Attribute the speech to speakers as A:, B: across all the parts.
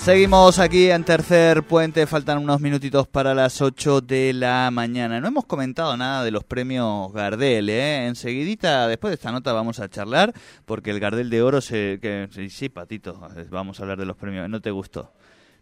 A: Seguimos aquí en Tercer Puente, faltan unos minutitos para las 8 de la mañana. No hemos comentado nada de los premios Gardel, ¿eh? Enseguidita, después de esta nota vamos a charlar, porque el Gardel de Oro se... Que, sí, Patito, vamos a hablar de los premios. ¿No te gustó?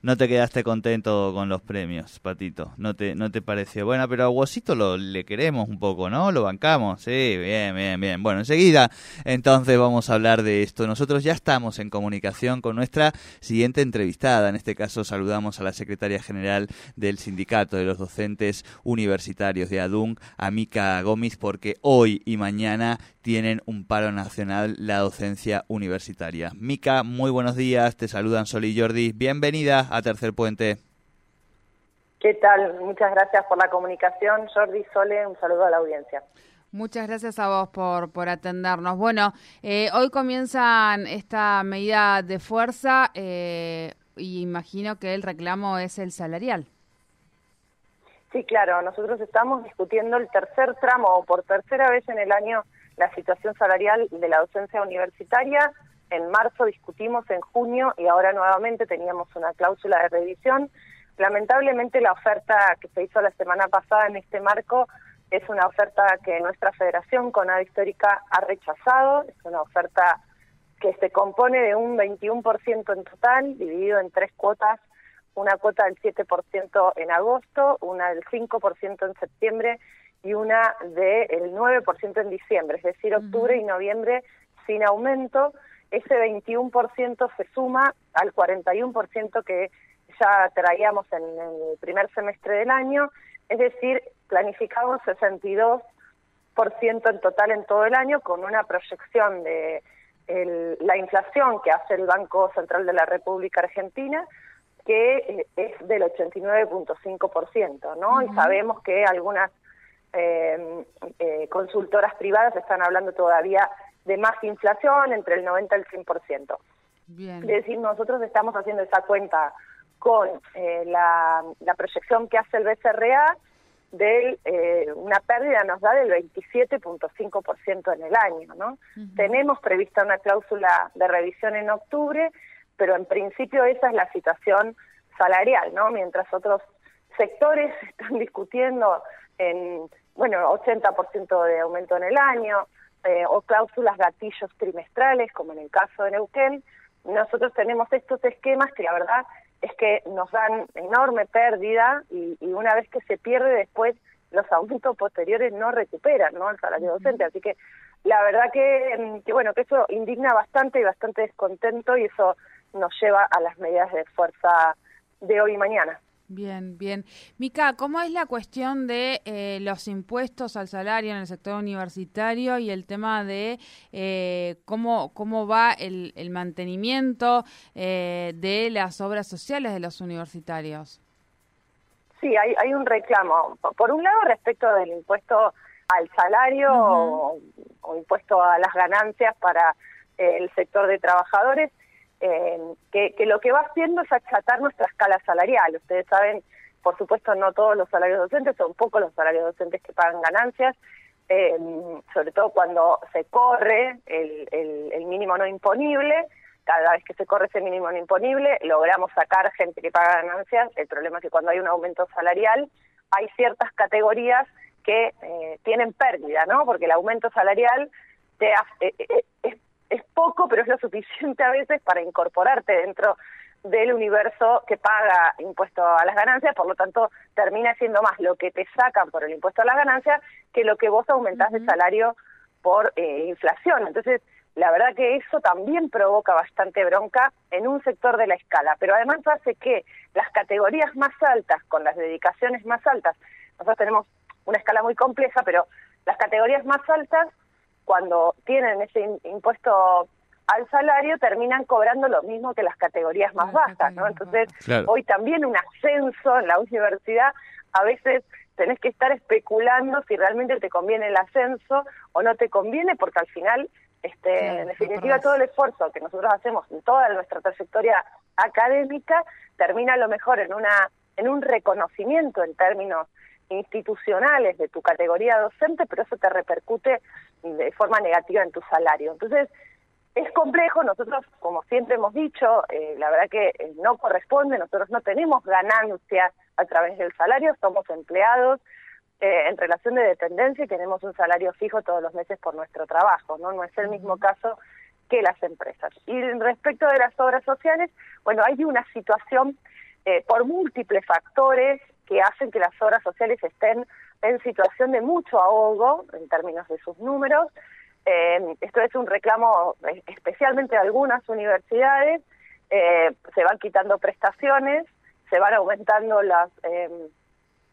A: No te quedaste contento con los premios, Patito. No te, no te pareció. Bueno, pero a lo, le queremos un poco, ¿no? Lo bancamos. Sí, bien, bien, bien. Bueno, enseguida entonces vamos a hablar de esto. Nosotros ya estamos en comunicación con nuestra siguiente entrevistada. En este caso saludamos a la secretaria general del Sindicato de los Docentes Universitarios de ADUN, Amica Gómez, porque hoy y mañana tienen un paro nacional la docencia universitaria. Mica, muy buenos días. Te saludan Sol y Jordi. Bienvenida a Tercer Puente.
B: ¿Qué tal? Muchas gracias por la comunicación, Jordi Sole, un saludo a la audiencia.
C: Muchas gracias a vos por, por atendernos. Bueno, eh, hoy comienzan esta medida de fuerza eh, y imagino que el reclamo es el salarial.
B: Sí, claro, nosotros estamos discutiendo el tercer tramo, por tercera vez en el año, la situación salarial de la docencia universitaria en marzo discutimos en junio y ahora nuevamente teníamos una cláusula de revisión. Lamentablemente la oferta que se hizo la semana pasada en este marco es una oferta que nuestra federación Conada Histórica ha rechazado, es una oferta que se compone de un 21% en total, dividido en tres cuotas, una cuota del 7% en agosto, una del 5% en septiembre y una del 9% en diciembre, es decir, octubre y noviembre sin aumento ese 21% se suma al 41% que ya traíamos en el primer semestre del año, es decir, planificamos 62% en total en todo el año con una proyección de la inflación que hace el Banco Central de la República Argentina, que eh, es del 89.5%, ¿no? Y sabemos que algunas eh, eh, consultoras privadas están hablando todavía de más inflación, entre el 90 y el 100%. Bien. Es decir, nosotros estamos haciendo esa cuenta con eh, la, proyección que hace el BCRA de eh, una pérdida nos da del 27.5% en el año, ¿no? Tenemos prevista una cláusula de revisión en octubre, pero en principio esa es la situación salarial, ¿no? Mientras otros sectores están discutiendo en, bueno, 80% de aumento en el año, eh, o cláusulas gatillos trimestrales, como en el caso de Neuquén, nosotros tenemos estos esquemas que la verdad es que nos dan enorme pérdida y, una vez que se pierde después los aumentos posteriores no recuperan ¿no? el salario docente. Así que la verdad que, que, bueno que eso indigna bastante y bastante descontento y eso nos lleva a las medidas de fuerza de hoy y mañana.
C: Bien, bien. Mica, ¿cómo es la cuestión de eh, los impuestos al salario en el sector universitario y el tema de eh, cómo, cómo va el, el mantenimiento eh, de las obras sociales de los universitarios?
B: Sí, hay, hay un reclamo. Por un lado, respecto del impuesto al salario o impuesto a las ganancias para el sector de trabajadores, eh, que, lo que va haciendo es achatar nuestra escala salarial. Ustedes saben, por supuesto, no todos los salarios docentes, son pocos los salarios docentes que pagan ganancias, eh, sobre todo cuando se corre el, el, mínimo no imponible. Cada vez que se corre ese mínimo no imponible, logramos sacar gente que paga ganancias. El problema es que cuando hay un aumento salarial, hay ciertas categorías que eh, tienen pérdida, ¿no? Porque el aumento salarial te hace, es es poco, pero es lo suficiente a veces para incorporarte dentro del universo que paga impuesto a las ganancias, por lo tanto termina siendo más lo que te sacan por el impuesto a las ganancias que lo que vos aumentás de salario por eh, inflación. Entonces, la verdad que eso también provoca bastante bronca en un sector de la escala, pero además hace que las categorías más altas, con las dedicaciones más altas, nosotros tenemos una escala muy compleja, pero las categorías más altas cuando tienen ese impuesto al salario terminan cobrando lo mismo que las categorías más bajas, ¿no? Entonces, hoy también un ascenso en la universidad, a veces tenés que estar especulando si realmente te conviene el ascenso o no te conviene, porque al final, este, en definitiva, todo el esfuerzo que nosotros hacemos en toda nuestra trayectoria académica, termina a lo mejor en una en un reconocimiento en términos institucionales de tu categoría docente, pero eso te repercute de forma negativa en tu salario. Entonces, es complejo, nosotros, como siempre hemos dicho, eh, la verdad que eh, no corresponde, nosotros no tenemos ganancia a través del salario, somos empleados eh, en relación de dependencia y tenemos un salario fijo todos los meses por nuestro trabajo, ¿no? No es el mismo caso que las empresas. Y respecto de las obras sociales, bueno, hay una situación por múltiples factores que hacen que las obras sociales estén en situación de mucho ahogo en términos de sus números, eh, esto es un reclamo eh, especialmente de algunas universidades, eh, se van quitando prestaciones, se van aumentando las, em,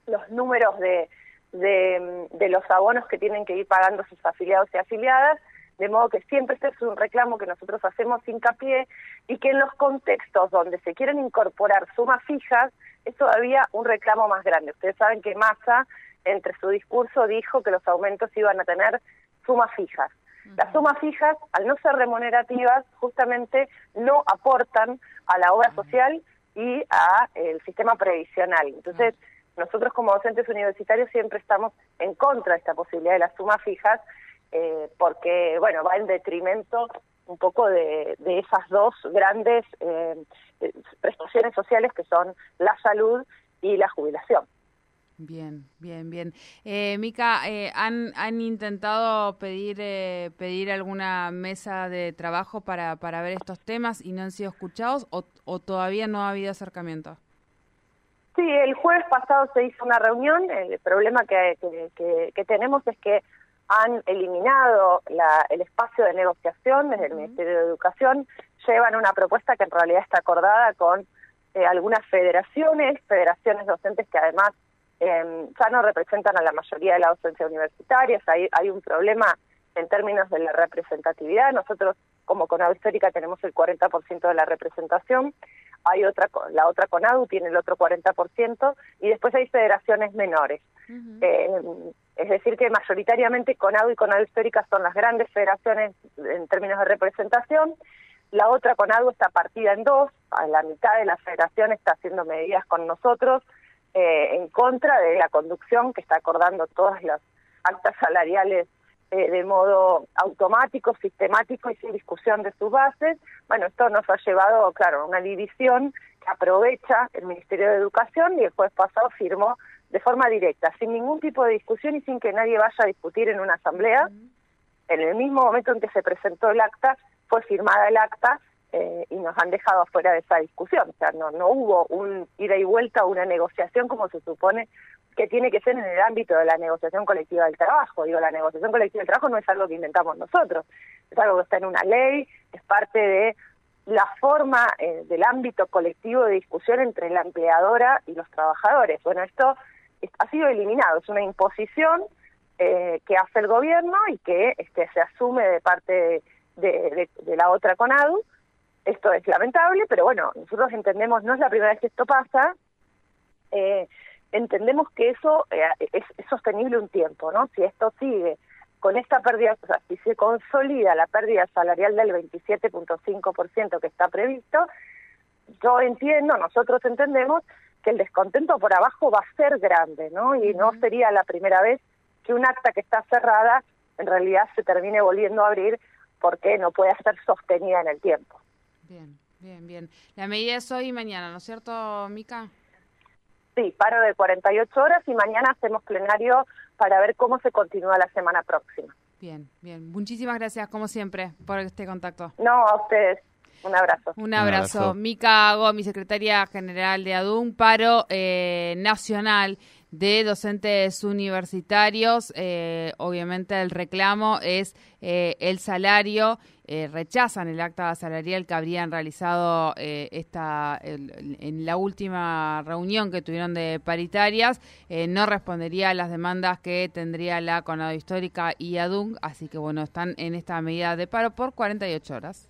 B: los números de, de, los abonos que tienen que ir pagando sus afiliados y afiliadas, de modo que siempre este es un reclamo que nosotros hacemos hincapié y que en los contextos donde se quieren incorporar sumas fijas es todavía un reclamo más grande. Ustedes saben que Massa, entre su discurso, dijo que los aumentos iban a tener sumas fijas. Las sumas fijas, al no ser remunerativas, justamente no aportan a la obra social y a el sistema previsional. Entonces, nosotros como docentes universitarios siempre estamos en contra de esta posibilidad de las sumas fijas, eh, porque, bueno, va en detrimento un poco de, esas dos grandes eh, prestaciones sociales que son la salud y la jubilación.
C: Bien, bien, bien. Eh, Mica, eh, ¿han, ¿han intentado pedir eh, pedir alguna mesa de trabajo para, para ver estos temas y no han sido escuchados o, o todavía no ha habido acercamiento?
B: Sí, el jueves pasado se hizo una reunión. El problema que, que, que, tenemos es que han eliminado la, el espacio de negociación desde el Ministerio de Educación. Llevan una propuesta que en realidad está acordada con eh, algunas federaciones, federaciones docentes que además eh, ya no representan a la mayoría de la docencia universitaria, hay, hay un problema en términos de la representatividad, nosotros como CONADU Histórica tenemos el 40% de la representación, hay otra, la otra CONADU tiene el otro 40% y después hay federaciones menores. eh, es decir, que mayoritariamente CONADU y CONADU Histórica son las grandes federaciones en términos de representación. La otra CONADU está partida en dos, a la mitad de la federación está haciendo medidas con nosotros, eh, en contra de la conducción que está acordando todas las actas salariales eh, de modo automático, sistemático y sin discusión de sus bases. Bueno, esto nos ha llevado, claro, a una división que aprovecha el Ministerio de Educación y el jueves pasado firmó de forma directa, sin ningún tipo de discusión y sin que nadie vaya a discutir en una asamblea. En el mismo momento en que se presentó el acta, fue firmada el acta eh, y nos han dejado afuera de esa discusión. O sea, no, no hubo un ida y vuelta, una negociación como se supone que tiene que ser en el ámbito de la negociación colectiva del trabajo. Digo, la negociación colectiva del trabajo no es algo que inventamos nosotros, es algo que está en una ley, es parte de la forma eh, del ámbito colectivo de discusión entre la empleadora y los trabajadores. Bueno, esto ha sido eliminado, es una imposición eh, que hace el gobierno y que este, se asume de parte de la otra CONADU esto es lamentable, pero bueno, nosotros entendemos, no es la primera vez que esto pasa, eh, entendemos que eso eh, es, sostenible un tiempo, ¿no? Si esto sigue con esta pérdida, o sea, si se consolida la pérdida salarial del 27.5% que está previsto, yo entiendo, nosotros entendemos que el descontento por abajo va a ser grande, ¿no? Y no sería la primera vez que un acta que está cerrada en realidad se termine volviendo a abrir porque no puede ser sostenida en el tiempo.
C: Bien, bien, bien. La medida es hoy y mañana, ¿no es cierto, Mica?
B: Sí, paro de 48 horas y mañana hacemos plenario para ver cómo se continúa la semana próxima.
C: Bien, bien. Muchísimas gracias, como siempre, por este contacto.
B: No, a ustedes. Un abrazo.
C: Un abrazo. Mica Gómez, secretaria general de ADUN, paro eh, nacional de docentes universitarios. Eh, obviamente el reclamo es eh, el salario. Eh, rechazan el acta salarial que habrían realizado esta en la última reunión que tuvieron de paritarias. no respondería a las demandas que tendría la Conado Histórica y ADUN. Así que bueno, están en esta medida de paro por 48 horas.